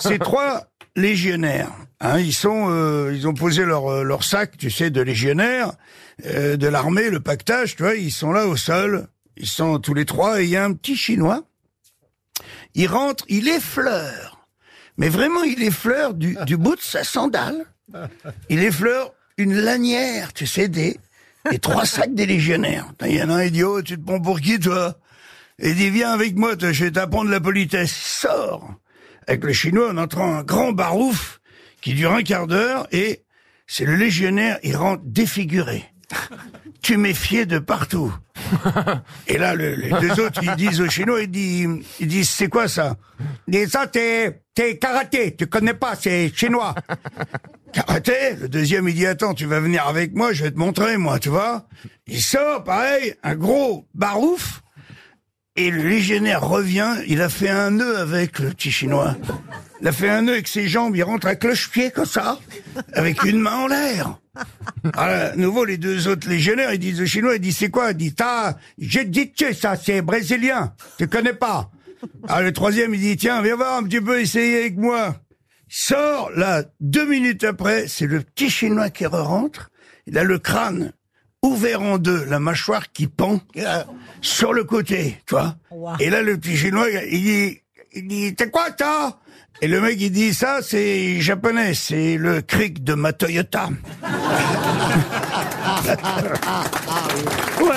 ces trois légionnaires, hein, ils sont, euh, ils ont posé leur euh, leur sac, tu sais, de légionnaires euh, de l'armée, le pactage, tu vois, ils sont là au sol, ils sont tous les trois, et il y a un petit chinois. Il rentre, il effleure, mais vraiment, il effleure du, du bout de sa sandale. Il effleure une lanière, tu sais, des, des trois sacs des légionnaires. Il y en a un idiot, tu te prends pour qui, toi? Il dit, viens avec moi, je vais t'apprendre la politesse. Il sort avec le chinois en entrant un grand barouf qui dure un quart d'heure et c'est le légionnaire, il rentre défiguré. Tu méfiais de partout. Et là, le- les deux autres, ils disent au chinois, ils disent, ils disent, c'est quoi ça? Ils disent, ça, c'est, c'est karaté, tu connais pas, c'est chinois. Karaté? Le deuxième, il dit, attends, tu vas venir avec moi, je vais te montrer, moi, tu vois Il sort, pareil, un gros barouf, et le légionnaire revient, il a fait un nœud avec le petit chinois. Il a fait un nœud avec ses jambes, il rentre à cloche-pied comme ça, avec une main en l'air. À nouveau, les deux autres légionnaires, ils disent au chinois, ils disent, c'est quoi? Il dit, t'as, j'ai dit, ça, c'est brésilien. Tu connais pas? Ah, le troisième, il dit, tiens, viens voir un petit peu essayer avec moi. Sort, là, deux minutes après, c'est le petit chinois qui re-rentre. Il a le crâne ouvert en deux, la mâchoire qui pend euh, sur le côté, tu vois. Et là, le petit chinois, il dit, il dit, t'es quoi, ça? Et le mec, il dit, ça, c'est japonais, c'est le cric de ma Toyota.